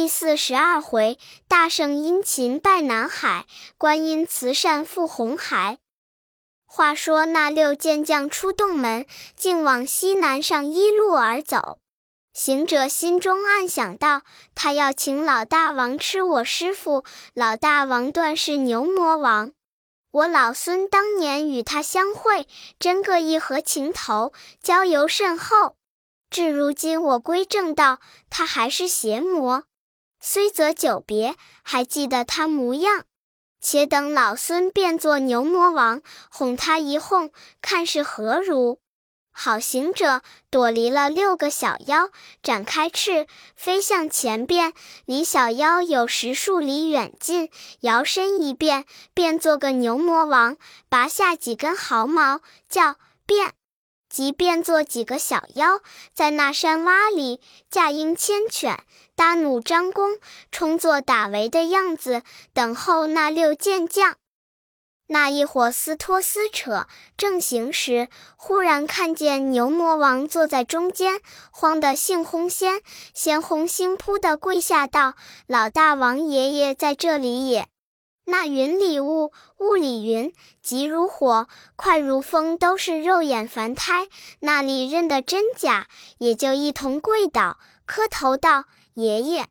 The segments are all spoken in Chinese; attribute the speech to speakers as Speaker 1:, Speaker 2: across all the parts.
Speaker 1: 第四十二回，大圣殷勤拜南海，观音慈善赴红海。话说那六健将出洞门，竟往西南上一路而走。行者心中暗想道：“他要请老大王吃我师傅，老大王断是牛魔王。我老孙当年与他相会，真个义和情投，交游甚厚。至如今我归正道，他还是邪魔。”虽则久别，还记得他模样。且等老孙变作牛魔王，哄他一哄，看是何如？好行者躲离了六个小妖，展开翅飞向前边。离小妖有十数里远近，摇身一变，变做个牛魔王，拔下几根毫毛，叫变。即变作几个小妖，在那山洼里驾鹰牵犬，搭弩张弓，充作打围的样子，等候那六剑将。那一伙撕拖撕扯，正行时，忽然看见牛魔王坐在中间，慌得性轰先，先轰心扑的跪下道：“老大王爷爷在这里也。”那云里雾，雾里云，急如火，快如风，都是肉眼凡胎，那里认得真假？也就一同跪倒，磕头道：“爷爷，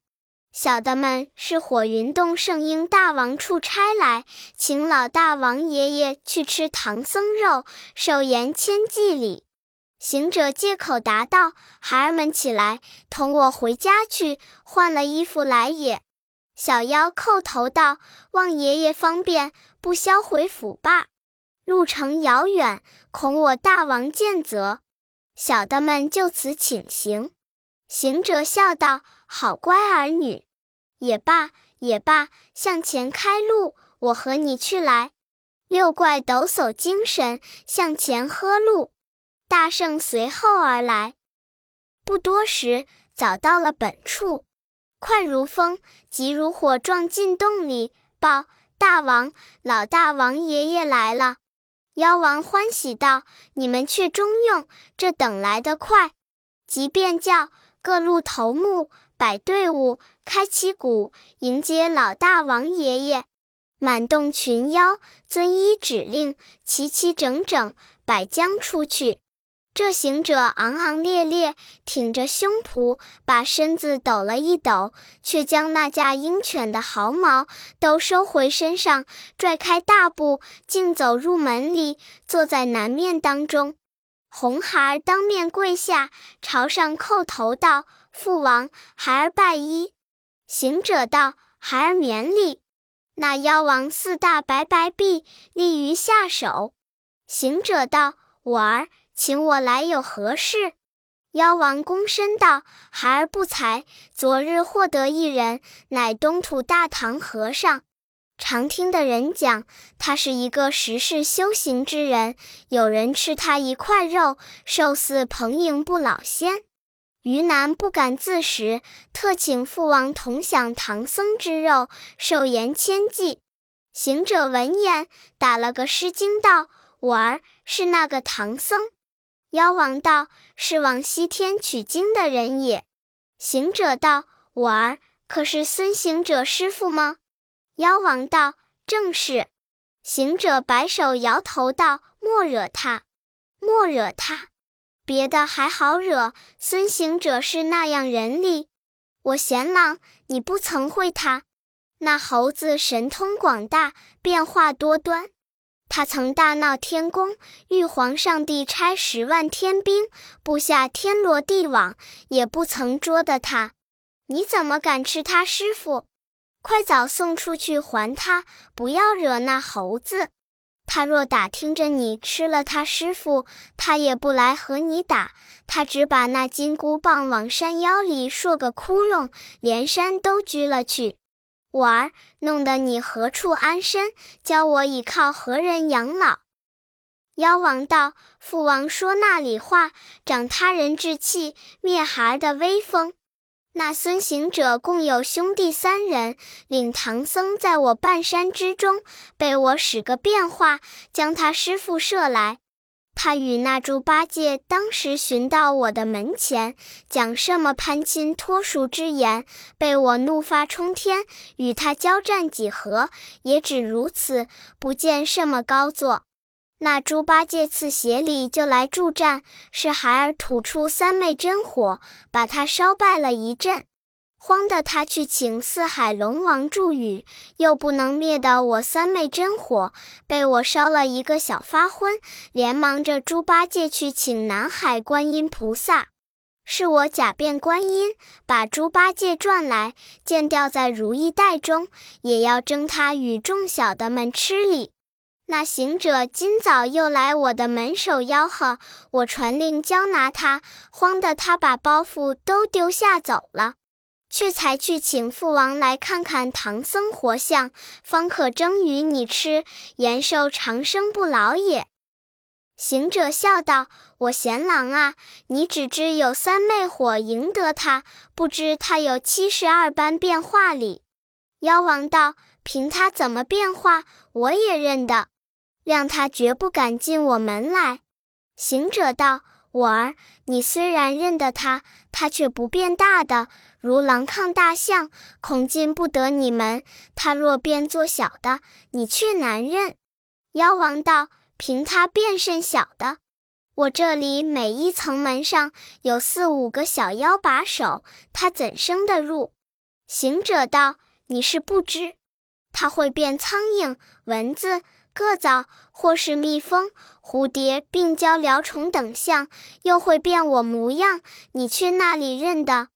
Speaker 1: 小的们是火云洞圣婴大王出差来，请老大王爷爷去吃唐僧肉，受言千计礼。”行者借口答道：“孩儿们起来，同我回家去，换了衣服来也。”小妖叩头道：“望爷爷方便，不消回府罢。路程遥远，恐我大王见责。”小的们就此请行。行者笑道：“好乖儿女，也罢也罢，向前开路，我和你去来。”六怪抖擞精神，向前喝路。大圣随后而来，不多时，早到了本处。快如风，急如火，撞进洞里，报大王：老大王爷爷来了。妖王欢喜道：“你们却中用，这等来得快。”即便叫各路头目摆队伍，开旗鼓，迎接老大王爷爷。满洞群妖遵依指令，齐齐整整摆将出去。这行者昂昂烈烈，挺着胸脯，把身子抖了一抖，却将那架鹰犬的毫毛都收回身上，拽开大步，径走入门里，坐在南面当中。红孩儿当面跪下，朝上叩头道：“父王，孩儿拜衣。”行者道：“孩儿免礼。”那妖王四大白白臂立于下手。行者道：“我儿。”请我来有何事？妖王躬身道：“孩儿不才，昨日获得一人，乃东土大唐和尚。常听的人讲，他是一个十世修行之人。有人吃他一块肉，寿似蓬瀛不老仙。余南不敢自食，特请父王同享唐僧之肉，寿延千计。”行者闻言，打了个失惊道：“我儿是那个唐僧。”妖王道：“是往西天取经的人也。”行者道：“我儿可是孙行者师傅吗？”妖王道：“正是。”行者摆手摇头道：“莫惹他，莫惹他，别的还好惹，孙行者是那样人力。我贤郎，你不曾会他。那猴子神通广大，变化多端。”他曾大闹天宫，玉皇上帝差十万天兵布下天罗地网，也不曾捉得他。你怎么敢吃他师傅？快早送出去还他，不要惹那猴子。他若打听着你吃了他师傅，他也不来和你打，他只把那金箍棒往山腰里说个窟窿，连山都锯了去。我儿，弄得你何处安身？教我倚靠何人养老？妖王道：“父王说那里话，长他人志气，灭孩儿的威风。那孙行者共有兄弟三人，领唐僧在我半山之中，被我使个变化，将他师傅射来。他与那猪八戒当时寻到我的门前，讲什么攀亲托属之言，被我怒发冲天，与他交战几何，也只如此，不见什么高坐。那猪八戒次协里就来助战，是孩儿吐出三昧真火，把他烧败了一阵。慌得他去请四海龙王助雨，又不能灭的我三昧真火，被我烧了一个小发昏，连忙着猪八戒去请南海观音菩萨。是我假变观音，把猪八戒转来，见掉在如意袋中，也要争他与众小的们吃礼。那行者今早又来我的门首吆喝，我传令交拿他，慌得他把包袱都丢下走了。却才去请父王来看看唐僧活像，方可蒸与你吃，延寿长生不老也。行者笑道：“我贤郎啊，你只知有三昧火赢得他，不知他有七十二般变化里。”妖王道：“凭他怎么变化，我也认得，谅他绝不敢进我门来。”行者道：“我儿，你虽然认得他，他却不变大的。”如狼抗大象，恐进不得你门。他若变作小的，你却难认。妖王道：“凭他变甚小的，我这里每一层门上有四五个小妖把守，他怎生得入？”行者道：“你是不知，他会变苍蝇、蚊子、虼蚤，或是蜜蜂、蝴蝶，并交辽虫等相，又会变我模样，你去那里认的？”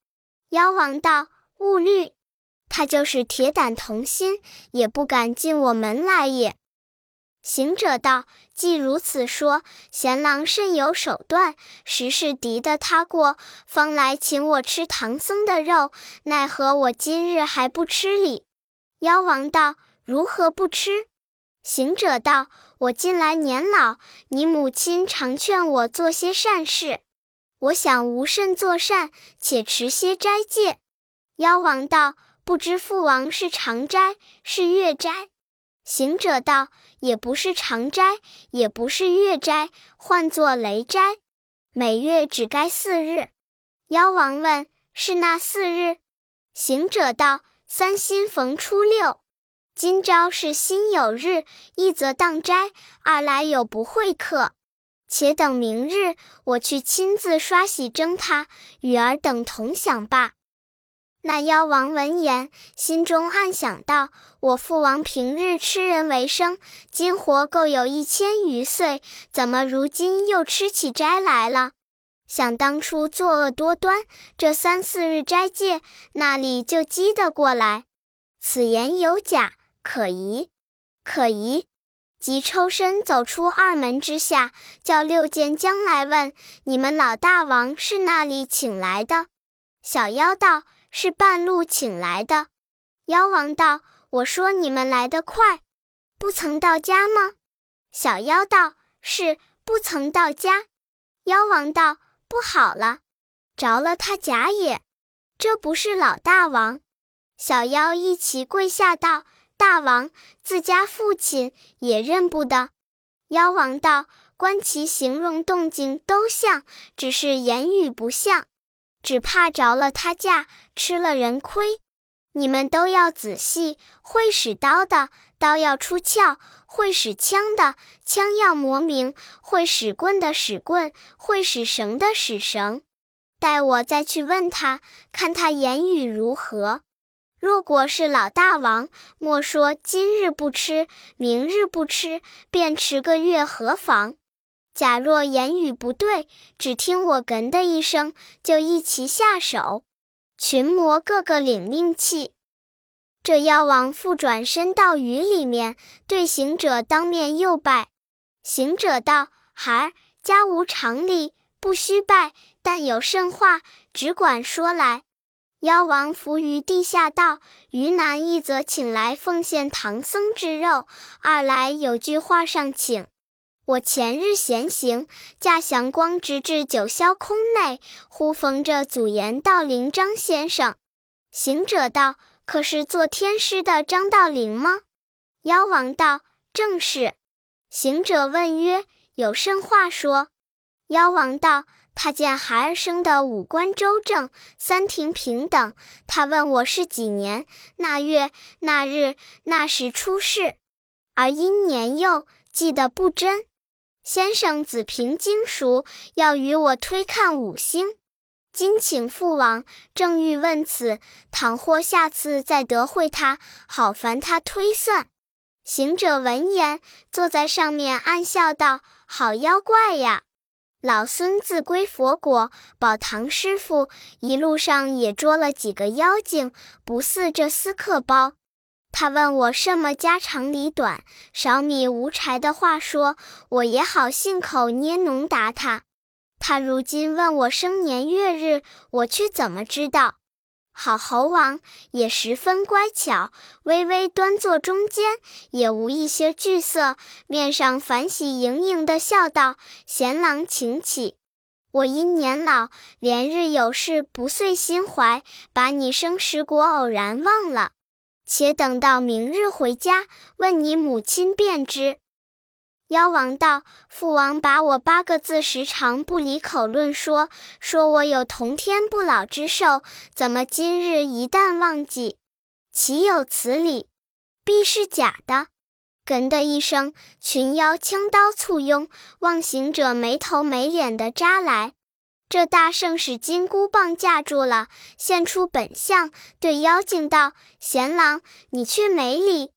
Speaker 1: 妖王道：“勿虑，他就是铁胆同心，也不敢进我门来也。”行者道：“既如此说，贤郎甚有手段，实是敌得他过，方来请我吃唐僧的肉。奈何我今日还不吃礼？”妖王道：“如何不吃？”行者道：“我近来年老，你母亲常劝我做些善事。”我想无甚作善，且持些斋戒。妖王道：“不知父王是长斋是月斋？”行者道：“也不是长斋，也不是月斋，唤作雷斋。每月只该四日。”妖王问：“是那四日？”行者道：“三新逢初六，今朝是辛酉日，一则当斋，二来有不会客。”且等明日，我去亲自刷洗蒸他，与尔等同享罢。那妖王闻言，心中暗想道：“我父王平日吃人为生，今活够有一千余岁，怎么如今又吃起斋来了？想当初作恶多端，这三四日斋戒，那里就积得过来？此言有假，可疑，可疑。”即抽身走出二门之下，叫六剑将来问：“你们老大王是那里请来的？”小妖道：“是半路请来的。”妖王道：“我说你们来得快，不曾到家吗？”小妖道：“是，不曾到家。”妖王道：“不好了，着了他假也！这不是老大王。”小妖一齐跪下道。大王自家父亲也认不得。妖王道：“观其形容动静都像，只是言语不像，只怕着了他驾，吃了人亏。你们都要仔细，会使刀的刀要出鞘，会使枪的枪要磨明，会使棍的使棍，会使绳的使绳。待我再去问他，看他言语如何。”若果是老大王，莫说今日不吃，明日不吃，便迟个月何妨？假若言语不对，只听我哏的一声，就一齐下手。群魔个个领命气。这妖王复转身到雨里面，对行者当面又拜。行者道：“孩儿家无常理，不须拜，但有甚话，只管说来。”妖王伏于地下道：“于南一则请来奉献唐僧之肉，二来有句话上请。我前日闲行，驾祥光直至九霄空内，忽逢着祖言道灵张先生。行者道：可是做天师的张道陵吗？妖王道：正是。行者问曰：有甚话说？”妖王道：“他见孩儿生的五官周正，三庭平等。他问我是几年那月那日那时出世，而因年幼，记得不真。先生子凭经熟，要与我推看五星。今请父王，正欲问此，倘或下次再得会他，好烦他推算。”行者闻言，坐在上面暗笑道：“好妖怪呀！”老孙自归佛国，保唐师傅，一路上也捉了几个妖精，不似这厮客包。他问我什么家长里短、少米无柴的话说，我也好信口捏浓答他。他如今问我生年月日，我却怎么知道？好猴王也十分乖巧，微微端坐中间，也无一些惧色，面上反喜盈盈的笑道：“贤郎请起。我因年老，连日有事不遂心怀，把你生时国偶然忘了。且等到明日回家，问你母亲便知。”妖王道：“父王把我八个字时常不离口论说，说我有同天不老之寿，怎么今日一旦忘记？岂有此理？必是假的！”哏的一声，群妖枪刀簇拥，望行者没头没脸的扎来。这大圣使金箍棒架住了，现出本相，对妖精道：“贤郎，你却没理，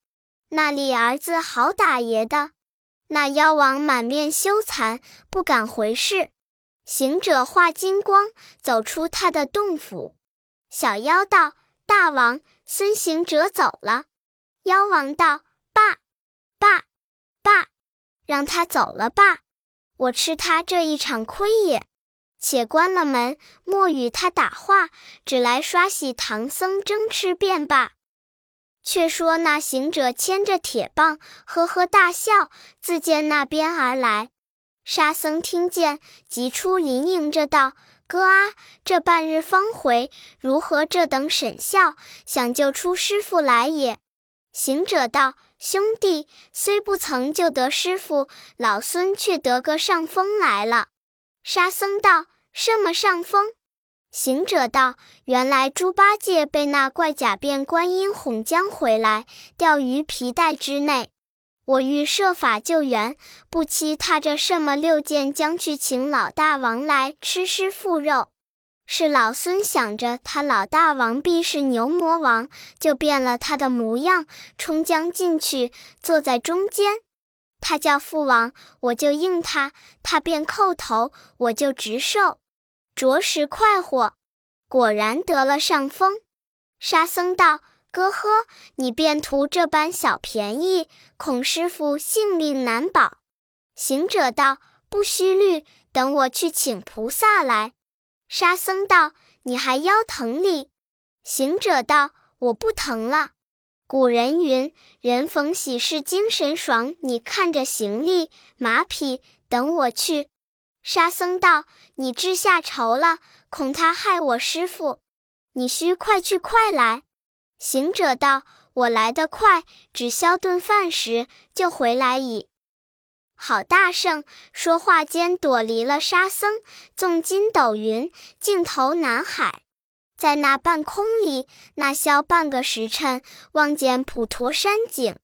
Speaker 1: 那里儿子好打爷的？”那妖王满面羞惭，不敢回视。行者化金光，走出他的洞府。小妖道：“大王，孙行者走了。”妖王道：“罢，罢，罢，让他走了罢。我吃他这一场亏也。且关了门，莫与他打话，只来刷洗唐僧争吃便罢。”却说那行者牵着铁棒，呵呵大笑，自见那边而来。沙僧听见，急出林迎着道：“哥啊，这半日方回，如何这等沈笑？想救出师傅来也。”行者道：“兄弟，虽不曾救得师傅，老孙却得个上风来了。”沙僧道：“什么上风？”行者道：“原来猪八戒被那怪假变观音哄将回来，吊于皮带之内。我欲设法救援，不期他这什么六剑将去请老大王来吃师傅肉。是老孙想着他老大王必是牛魔王，就变了他的模样，冲将进去，坐在中间。他叫父王，我就应他；他便叩头，我就直受。”着实快活，果然得了上风。沙僧道：“哥呵，你便图这般小便宜，恐师傅性命难保。”行者道：“不须虑，等我去请菩萨来。”沙僧道：“你还腰疼哩？”行者道：“我不疼了。古人云：人逢喜事精神爽。你看着行李马匹，等我去。”沙僧道：“你知下愁了，恐他害我师傅，你须快去快来。”行者道：“我来得快，只消顿饭时就回来矣。”好大圣！说话间躲离了沙僧，纵筋斗云，尽头南海。在那半空里，那消半个时辰，望见普陀山景。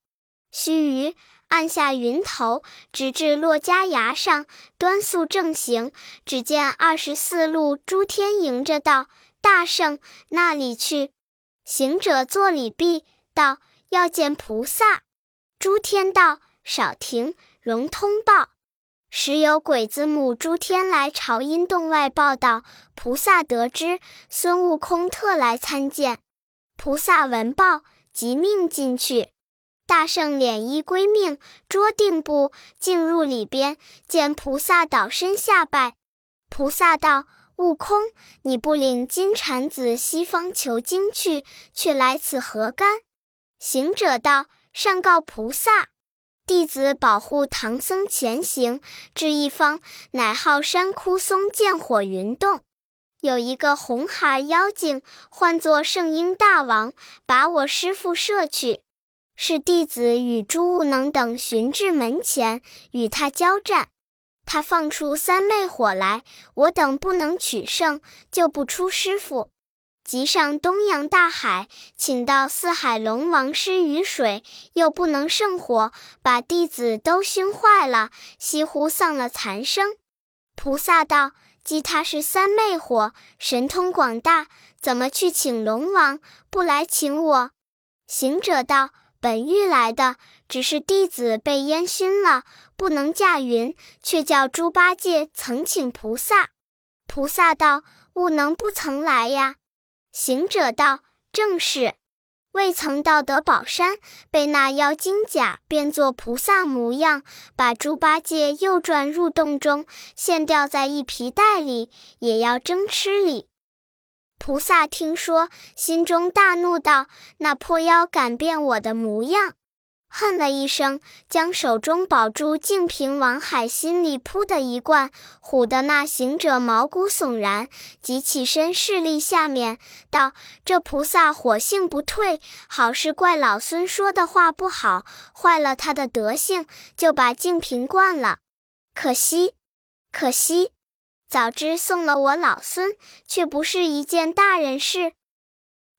Speaker 1: 须臾。按下云头，直至珞珈崖上，端肃正行。只见二十四路诸天迎着道：“大圣，那里去？”行者作礼毕，道：“要见菩萨。”诸天道：“少停，容通报。”时有鬼子母诸天来朝阴洞外报道：“菩萨得知，孙悟空特来参见。”菩萨闻报，即命进去。大圣敛衣归命，捉定步进入里边，见菩萨倒身下拜。菩萨道：“悟空，你不领金蝉子西方求经去，却来此何干？”行者道：“上告菩萨，弟子保护唐僧前行，至一方，乃好山枯松见火云洞，有一个红孩妖精，唤作圣婴大王，把我师父摄去。”是弟子与朱悟能等寻至门前，与他交战。他放出三昧火来，我等不能取胜，救不出师傅。即上东洋大海，请到四海龙王施雨水，又不能胜火，把弟子都熏坏了，几乎丧了残生。菩萨道：“即他是三昧火，神通广大，怎么去请龙王？不来请我？”行者道：“本欲来的，只是弟子被烟熏了，不能驾云，却叫猪八戒曾请菩萨。”菩萨道：“悟能不曾来呀？”行者道：“正是，未曾到得宝山，被那妖精假变作菩萨模样，把猪八戒又转入洞中，现吊在一皮袋里，也要争吃哩。”菩萨听说，心中大怒，道：“那破妖敢变我的模样！”恨了一声，将手中宝珠净瓶往海心里扑的一灌，唬得那行者毛骨悚然，即起身势立下面，道：“这菩萨火性不退，好是怪老孙说的话不好，坏了他的德性，就把净瓶灌了。可惜，可惜，早知送了我老孙，却不是一件大人事。”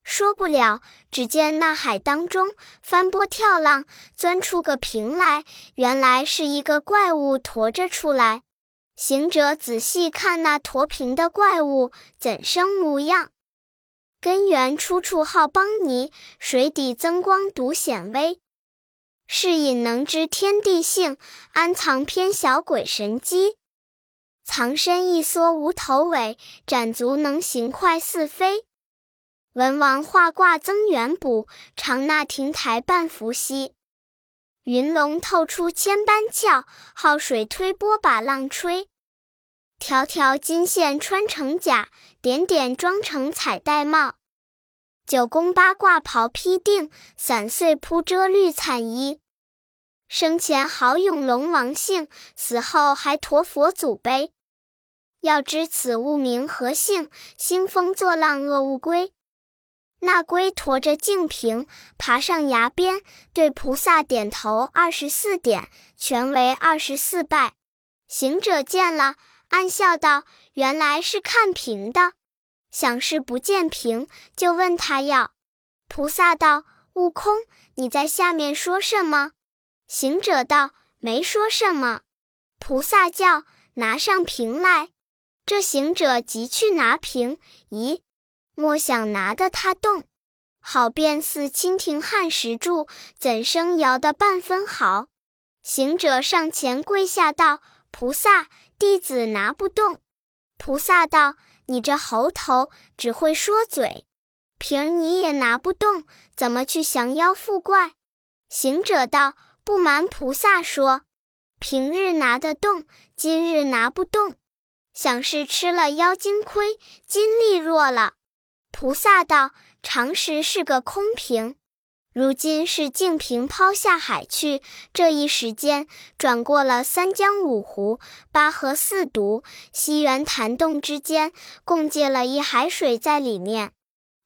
Speaker 1: 说不了，只见那海当中翻波跳浪，钻出个瓶来，原来是一个怪物驮着出来。行者仔细看那驮瓶的怪物，怎生模样？根源出处好帮泥，水底增光独显微。是隐能知天地性，安藏偏小鬼神机。藏身一缩无头尾，展足能行快似飞。文王画卦增元补，长纳亭台半伏羲。云龙透出千般窍，好水推波把浪吹。条条金线穿成甲，点点妆成彩带帽。九宫八卦袍披定，散碎铺遮绿惨衣。生前豪勇龙王姓，死后还驮佛祖碑。要知此物名何姓？兴风作浪恶物龟。那龟驮着净瓶，爬上崖边，对菩萨点头二十四点，全为二十四拜。行者见了，暗笑道：“原来是看瓶的。”想是不见瓶，就问他要。菩萨道：“悟空，你在下面说什么？”行者道：“没说什么。”菩萨叫：“拿上瓶来。”这行者急去拿瓶，咦？莫想拿得他动，好便似蜻蜓撼石柱，怎生摇得半分毫？行者上前跪下道：“菩萨，弟子拿不动。”菩萨道：“你这猴头，只会说嘴，瓶你也拿不动，怎么去降妖伏怪？”行者道：“不瞒菩萨说，平日拿得动，今日拿不动，想是吃了妖精亏，精力弱了。”菩萨道：“常时是个空瓶，如今是净瓶抛下海去。这一时间，转过了三江五湖、八河四渎、西园潭洞之间，共借了一海水在里面。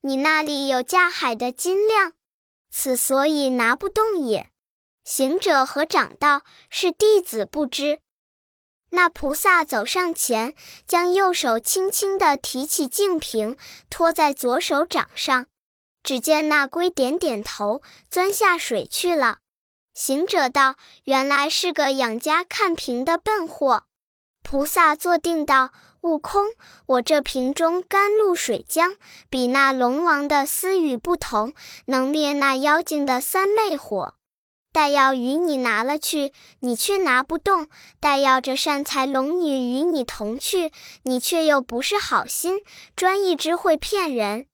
Speaker 1: 你那里有架海的斤量，此所以拿不动也。”行者和掌道：“是弟子不知。”那菩萨走上前，将右手轻轻地提起净瓶，托在左手掌上。只见那龟点点头，钻下水去了。行者道：“原来是个养家看瓶的笨货。”菩萨坐定道：“悟空，我这瓶中甘露水浆，比那龙王的私语不同，能灭那妖精的三昧火。”待要与你拿了去，你却拿不动；待要这善财龙女与你同去，你却又不是好心，专一只会骗人。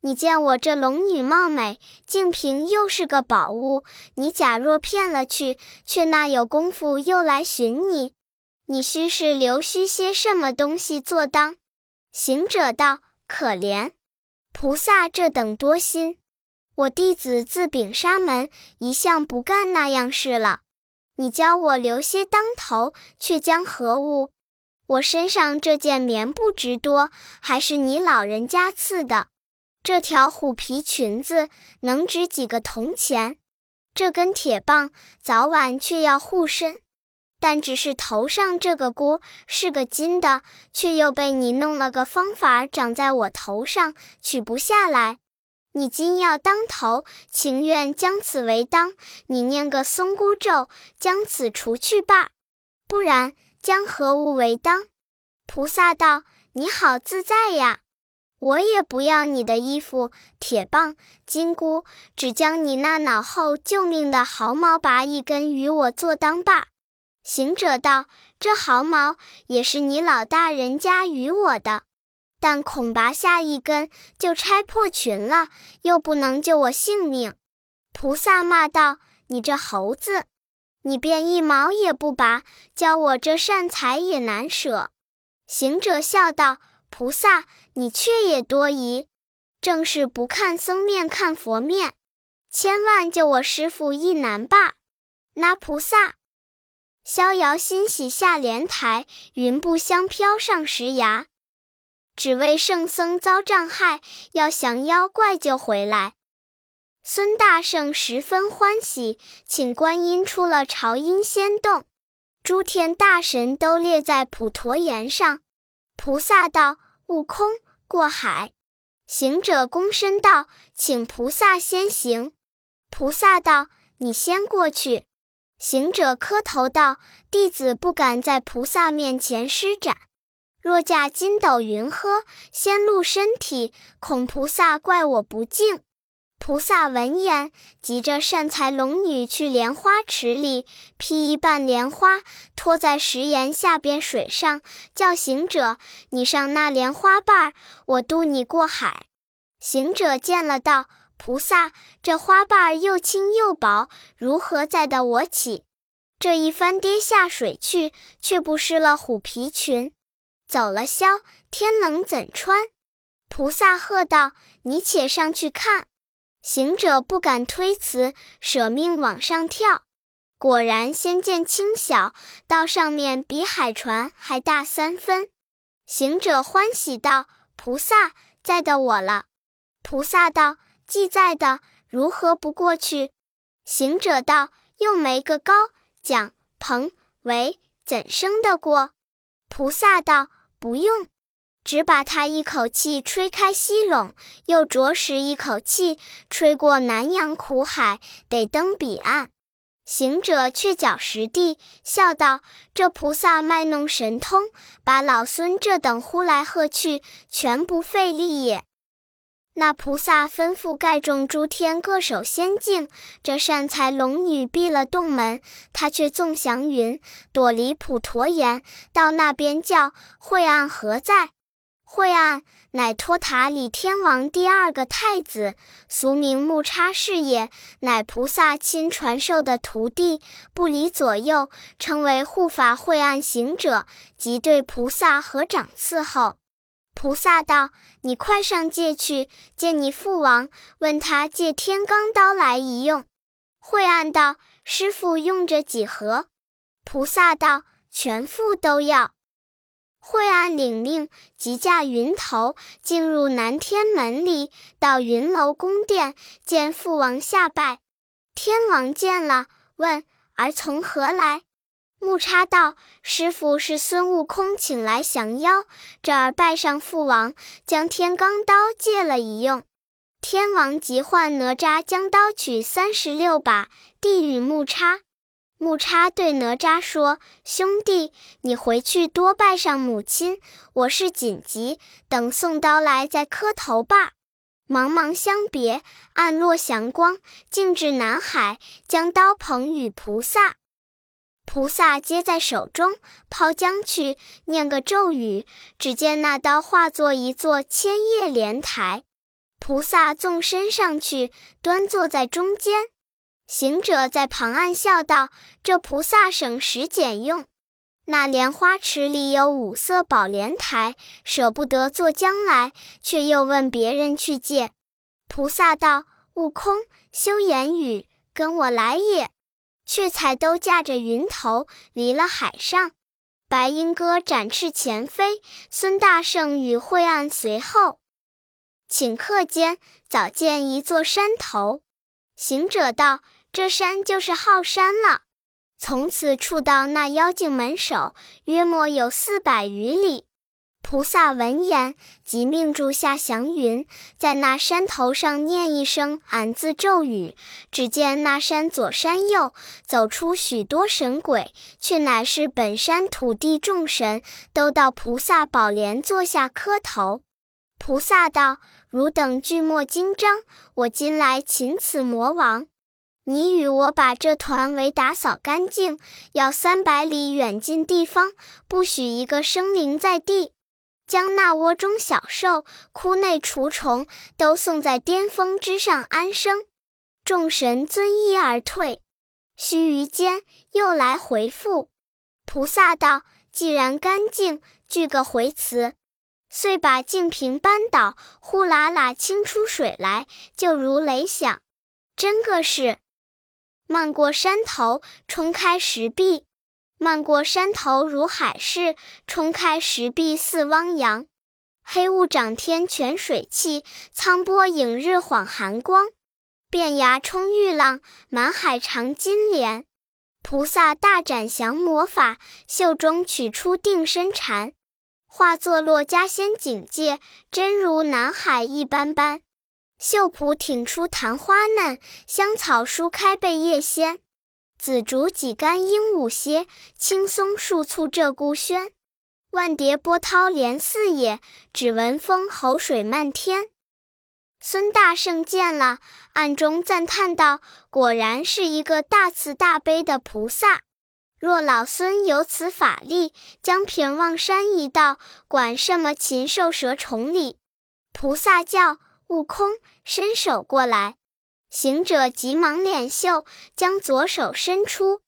Speaker 1: 你见我这龙女貌美，净瓶又是个宝物，你假若骗了去，却那有功夫又来寻你？你须是留须些什么东西做当？行者道：可怜菩萨这等多心。我弟子自禀沙门，一向不干那样事了。你教我留些当头，却将何物？我身上这件棉布直多，还是你老人家赐的。这条虎皮裙子能值几个铜钱？这根铁棒早晚却要护身。但只是头上这个箍是个金的，却又被你弄了个方法长在我头上，取不下来。你今要当头，情愿将此为当。你念个松箍咒，将此除去罢。不然，将何物为当？菩萨道：“你好自在呀，我也不要你的衣服、铁棒、金箍，只将你那脑后救命的毫毛拔一根与我做当罢。”行者道：“这毫毛也是你老大人家与我的。”但恐拔下一根就拆破裙了，又不能救我性命。菩萨骂道：“你这猴子，你便一毛也不拔，教我这善财也难舍。”行者笑道：“菩萨，你却也多疑，正是不看僧面看佛面，千万救我师傅一难罢。”那菩萨逍遥欣喜下莲台，云步香飘上石崖。只为圣僧遭障害，要降妖怪救回来。孙大圣十分欢喜，请观音出了朝音仙洞，诸天大神都列在普陀岩上。菩萨道：“悟空，过海。”行者躬身道：“请菩萨先行。”菩萨道：“你先过去。”行者磕头道：“弟子不敢在菩萨面前施展。”若驾筋斗云鹤，先露身体，恐菩萨怪我不敬。菩萨闻言，急着善财龙女去莲花池里劈一半莲花，托在石岩下边水上，叫行者你上那莲花瓣儿，我渡你过海。行者见了，道：菩萨，这花瓣儿又轻又薄，如何载得我起？这一翻跌下水去，却不失了虎皮裙。走了消，天冷怎穿？菩萨喝道：“你且上去看。”行者不敢推辞，舍命往上跳。果然仙剑轻小，到上面比海船还大三分。行者欢喜道：“菩萨在的我了。”菩萨道：“既在的，如何不过去？”行者道：“又没个高蒋彭维，怎生得过？”菩萨道。不用，只把他一口气吹开西陇，又着实一口气吹过南洋苦海，得登彼岸。行者却脚实地，笑道：“这菩萨卖弄神通，把老孙这等呼来喝去，全不费力也。”那菩萨吩咐盖众诸天各守仙境，这善财龙女闭了洞门，他却纵祥云，躲离普陀岩，到那边叫惠岸何在？惠岸乃托塔李天王第二个太子，俗名木叉是也，乃菩萨亲传授的徒弟，不离左右，称为护法惠岸行者，即对菩萨合掌伺候。菩萨道：“你快上界去见你父王，问他借天罡刀来一用。”惠岸道：“师傅用着几何？”菩萨道：“全副都要。”惠岸领命，即驾云头进入南天门里，到云楼宫殿见父王下拜。天王见了，问儿从何来？木叉道：“师傅是孙悟空请来降妖，这儿拜上父王，将天罡刀借了一用。”天王急唤哪吒将刀取三十六把，递与木叉。木叉对哪吒说：“兄弟，你回去多拜上母亲，我是紧急，等送刀来再磕头吧。”茫茫相别，暗落祥光，径至南海，将刀捧与菩萨。菩萨接在手中，抛将去，念个咒语，只见那刀化作一座千叶莲台。菩萨纵身上去，端坐在中间。行者在旁暗笑道：“这菩萨省时俭用。那莲花池里有五色宝莲台，舍不得做将来，却又问别人去借。”菩萨道：“悟空，休言语，跟我来也。”却才都驾着云头离了海上，白鹰哥展翅前飞，孙大圣与惠岸随后。顷刻间，早见一座山头。行者道：“这山就是浩山了。”从此处到那妖精门首，约莫有四百余里。菩萨闻言，即命住下祥云，在那山头上念一声“俺”字咒语。只见那山左山右走出许多神鬼，却乃是本山土地众神，都到菩萨宝莲坐下磕头。菩萨道：“汝等俱末精章，我今来擒此魔王。你与我把这团围打扫干净，要三百里远近地方，不许一个生灵在地。”将那窝中小兽、窟内雏虫都送在巅峰之上安生。众神遵意而退。须臾间，又来回复。菩萨道：“既然干净，具个回词。”遂把净瓶扳倒，呼啦啦倾出水来，就如雷响。真个是，漫过山头，冲开石壁。漫过山头如海市，冲开石壁似汪洋。黑雾长天泉水气，苍波影日晃寒光。遍崖冲玉浪，满海长金莲。菩萨大展降魔法，袖中取出定身禅，化作落家仙境界，真如南海一般般。秀圃挺出昙花嫩，香草疏开贝叶鲜。紫竹几竿鹦鹉歇，青松树簇鹧鸪喧。万蝶波涛连四野，只闻风吼水漫天。孙大圣见了，暗中赞叹道：“果然是一个大慈大悲的菩萨。若老孙有此法力，将平望山一道，管什么禽兽蛇虫里。”菩萨叫悟空伸手过来。行者急忙敛袖，将左手伸出。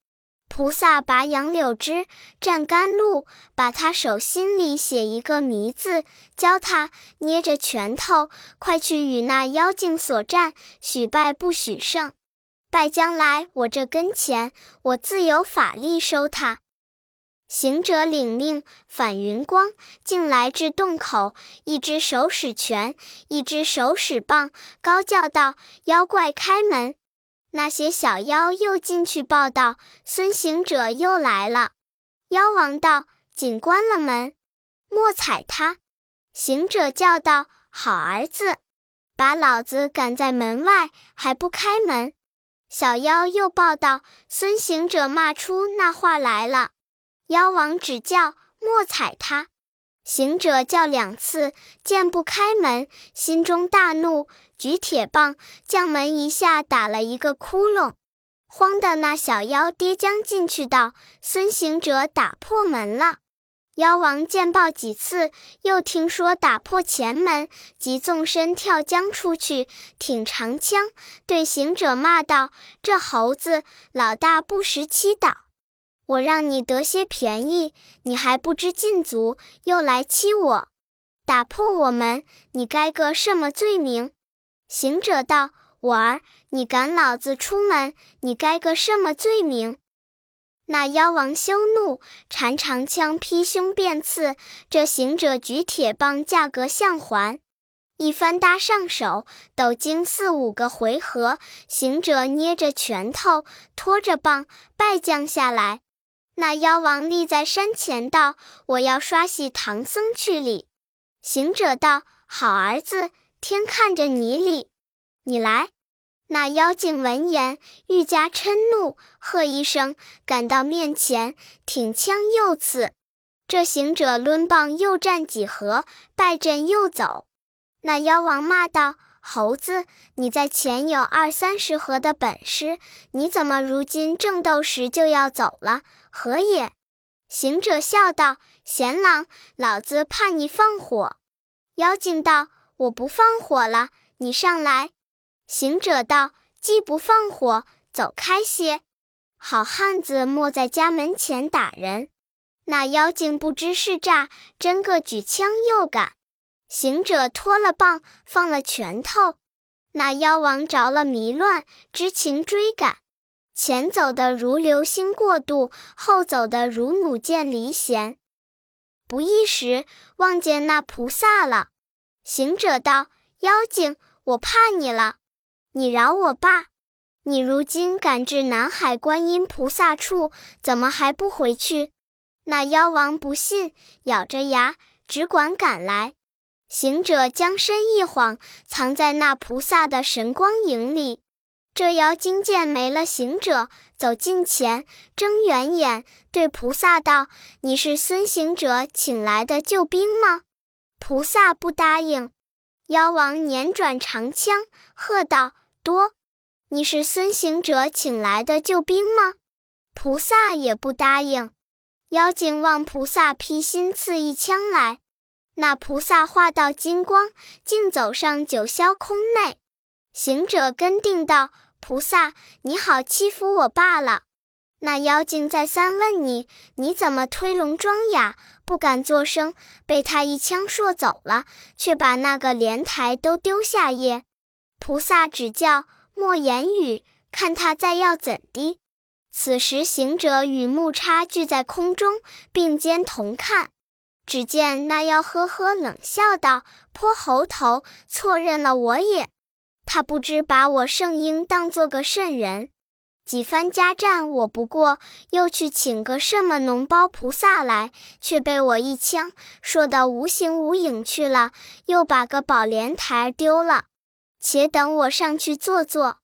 Speaker 1: 菩萨拔杨柳枝，蘸甘露，把他手心里写一个“迷”字，教他捏着拳头，快去与那妖精所战，许败不许胜。败将来我这跟前，我自有法力收他。行者领命，返云光，竟来至洞口，一只手使拳，一只手使棒，高叫道：“妖怪开门！”那些小妖又进去报道：“孙行者又来了。”妖王道：“紧关了门，莫踩他。”行者叫道：“好儿子，把老子赶在门外，还不开门！”小妖又报道：“孙行者骂出那话来了。”妖王只叫莫踩他，行者叫两次，见不开门，心中大怒，举铁棒将门一下打了一个窟窿。慌的那小妖跌将进去道：“孙行者打破门了。”妖王见报几次，又听说打破前门，即纵身跳江出去，挺长枪对行者骂道：“这猴子，老大不识七倒。”我让你得些便宜，你还不知禁足，又来欺我，打破我们，你该个什么罪名？行者道：“我儿，你赶老子出门，你该个什么罪名？”那妖王羞怒，缠长枪劈胸便刺。这行者举铁棒，架格相环，一番搭上手，抖经四五个回合，行者捏着拳头，拖着棒，败将下来。那妖王立在山前道：“我要刷洗唐僧去礼。”行者道：“好儿子，天看着你礼，你来。”那妖精闻言愈加嗔怒，喝一声，赶到面前，挺枪又刺。这行者抡棒又战几合，败阵又走。那妖王骂道：“猴子，你在前有二三十合的本事，你怎么如今正斗时就要走了？”何也？行者笑道：“贤郎，老子怕你放火。”妖精道：“我不放火了，你上来。”行者道：“既不放火，走开些。好汉子莫在家门前打人。”那妖精不知是诈，真个举枪又赶。行者脱了棒，放了拳头。那妖王着了迷乱，知情追赶。前走的如流星过渡，后走的如弩箭离弦。不一时，望见那菩萨了。行者道：“妖精，我怕你了，你饶我罢。你如今赶至南海观音菩萨处，怎么还不回去？”那妖王不信，咬着牙只管赶来。行者将身一晃，藏在那菩萨的神光影里。这妖精见没了行者，走近前，睁圆眼，对菩萨道：“你是孙行者请来的救兵吗？”菩萨不答应。妖王捻转长枪，喝道：“多！你是孙行者请来的救兵吗？”菩萨也不答应。妖精望菩萨劈心刺一枪来，那菩萨化道金光，竟走上九霄空内。行者跟定道：“菩萨，你好欺负我罢了。”那妖精再三问你：“你怎么推聋装哑，不敢作声？”被他一枪说走了，却把那个莲台都丢下耶？菩萨只叫莫言语，看他再要怎的。此时，行者与木叉聚在空中，并肩同看。只见那妖呵呵冷笑道：“泼猴头，错认了我也。他不知把我圣婴当做个圣人。几番家战我不过，又去请个什么脓包菩萨来，却被我一枪说的无形无影去了，又把个宝莲台丢了。且等我上去坐坐。”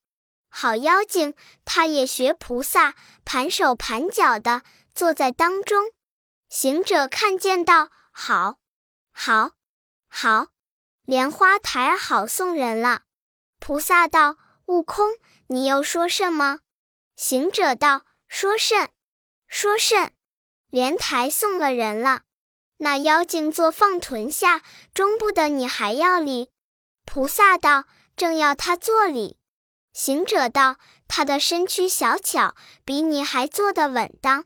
Speaker 1: 好妖精，他也学菩萨，盘手盘脚的坐在当中。行者看见道：“好，好，好，莲花台好送人了。”菩萨道：“悟空，你又说什么？”行者道：“说甚？说甚？莲台送了人了。那妖精坐放臀下，终不得你还要礼。”菩萨道：“正要他做礼。”行者道：“他的身躯小巧，比你还坐得稳当。”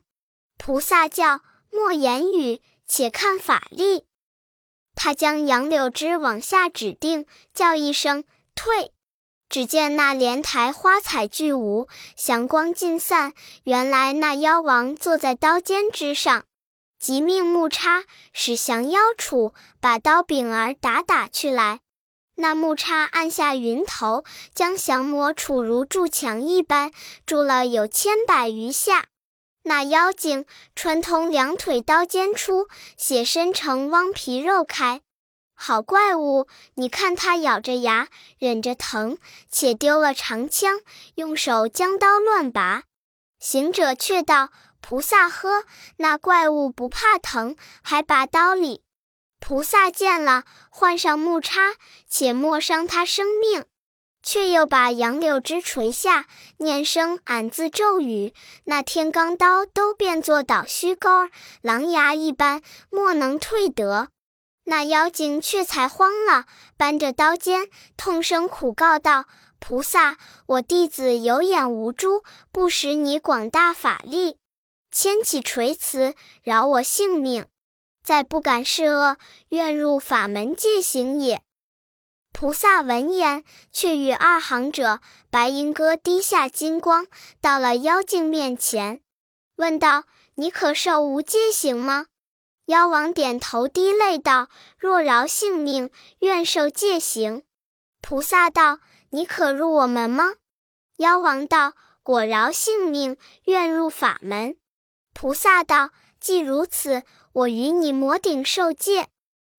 Speaker 1: 菩萨叫莫言语，且看法力。他将杨柳枝往下指定，叫一声退。只见那莲台花彩俱无，祥光尽散。原来那妖王坐在刀尖之上，即命木叉使降妖杵，把刀柄儿打打去来。那木叉按下云头，将降魔杵如筑墙一般，筑了有千百余下。那妖精穿通两腿，刀尖出，血身成汪皮肉开。好怪物！你看他咬着牙，忍着疼，且丢了长枪，用手将刀乱拔。行者却道：“菩萨呵，那怪物不怕疼，还拔刀里。”菩萨见了，换上木叉，且莫伤他生命，却又把杨柳枝垂下，念声俺字咒语，那天罡刀都变作倒须钩，狼牙一般，莫能退得。那妖精却才慌了，扳着刀尖，痛声苦告道：“菩萨，我弟子有眼无珠，不识你广大法力，牵起垂慈，饶我性命。”再不敢示恶，愿入法门戒行也。菩萨闻言，却与二行者白银鸽滴下金光，到了妖精面前，问道：“你可受无戒行吗？”妖王点头滴泪道：“若饶性命，愿受戒行。”菩萨道：“你可入我门吗？”妖王道：“果饶性命，愿入法门。”菩萨道：“既如此。”我与你魔顶受戒，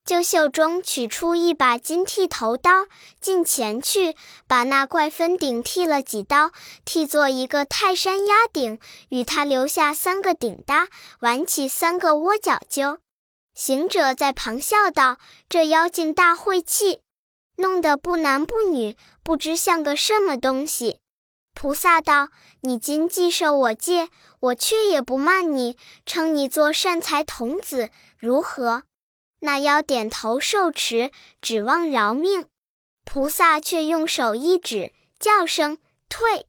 Speaker 1: 就袖中取出一把金剃头刀，近前去，把那怪分顶剃了几刀，剃作一个泰山压顶，与他留下三个顶搭，挽起三个窝角揪。行者在旁笑道：“这妖精大晦气，弄得不男不女，不知像个什么东西。”菩萨道：“你今既受我戒，我却也不慢你，称你做善财童子，如何？”那妖点头受持，指望饶命。菩萨却用手一指，叫声退，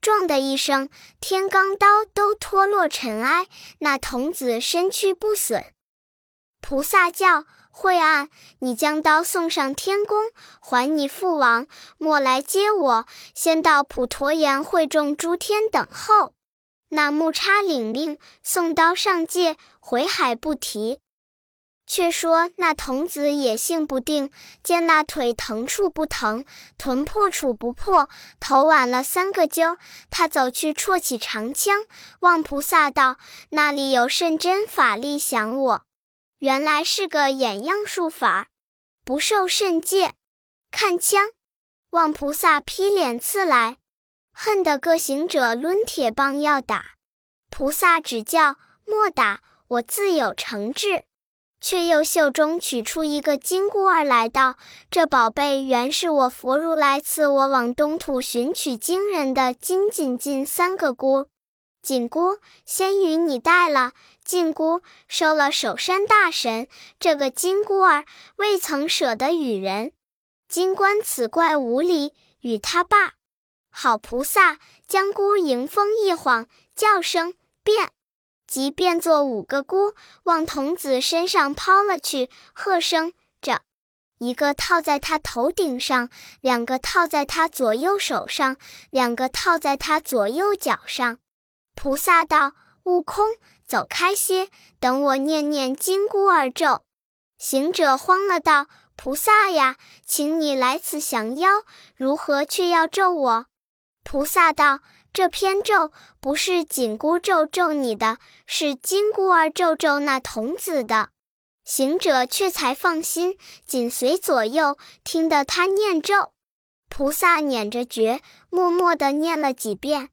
Speaker 1: 撞的一声，天罡刀都脱落尘埃，那童子身躯不损。菩萨叫。惠岸，你将刀送上天宫，还你父王，莫来接我，先到普陀岩会众诸天等候。那木叉领令，送刀上界，回海不提。却说那童子野性不定，见那腿疼处不疼，臀破处不破，头挽了三个揪。他走去绰起长枪，望菩萨道：“那里有甚真法力降我？”原来是个眼样术法，不受甚戒。看枪，望菩萨劈脸刺来，恨得各行者抡铁棒要打。菩萨只叫莫打，我自有惩治。却又袖中取出一个金箍儿来道：“这宝贝原是我佛如来赐我往东土寻取经人的金紧禁三个箍，紧箍先与你戴了，禁箍收了首山大神。这个金箍儿未曾舍得与人。金观此怪无礼，与他罢。好菩萨，将箍迎风一晃，叫声变。”即变作五个箍，往童子身上抛了去，喝声着，一个套在他头顶上，两个套在他左右手上，两个套在他左右脚上。菩萨道：“悟空，走开些，等我念念金箍儿咒。”行者慌了，道：“菩萨呀，请你来此降妖，如何却要咒我？”菩萨道。这篇咒不是紧箍咒咒你的，是金箍儿咒咒那童子的。行者却才放心，紧随左右，听得他念咒。菩萨捻着诀，默默地念了几遍。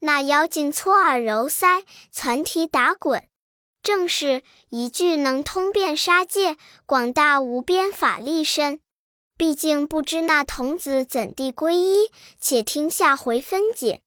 Speaker 1: 那妖精搓耳揉腮，攒蹄打滚，正是一句能通遍杀戒，广大无边法力深。毕竟不知那童子怎地皈依，且听下回分解。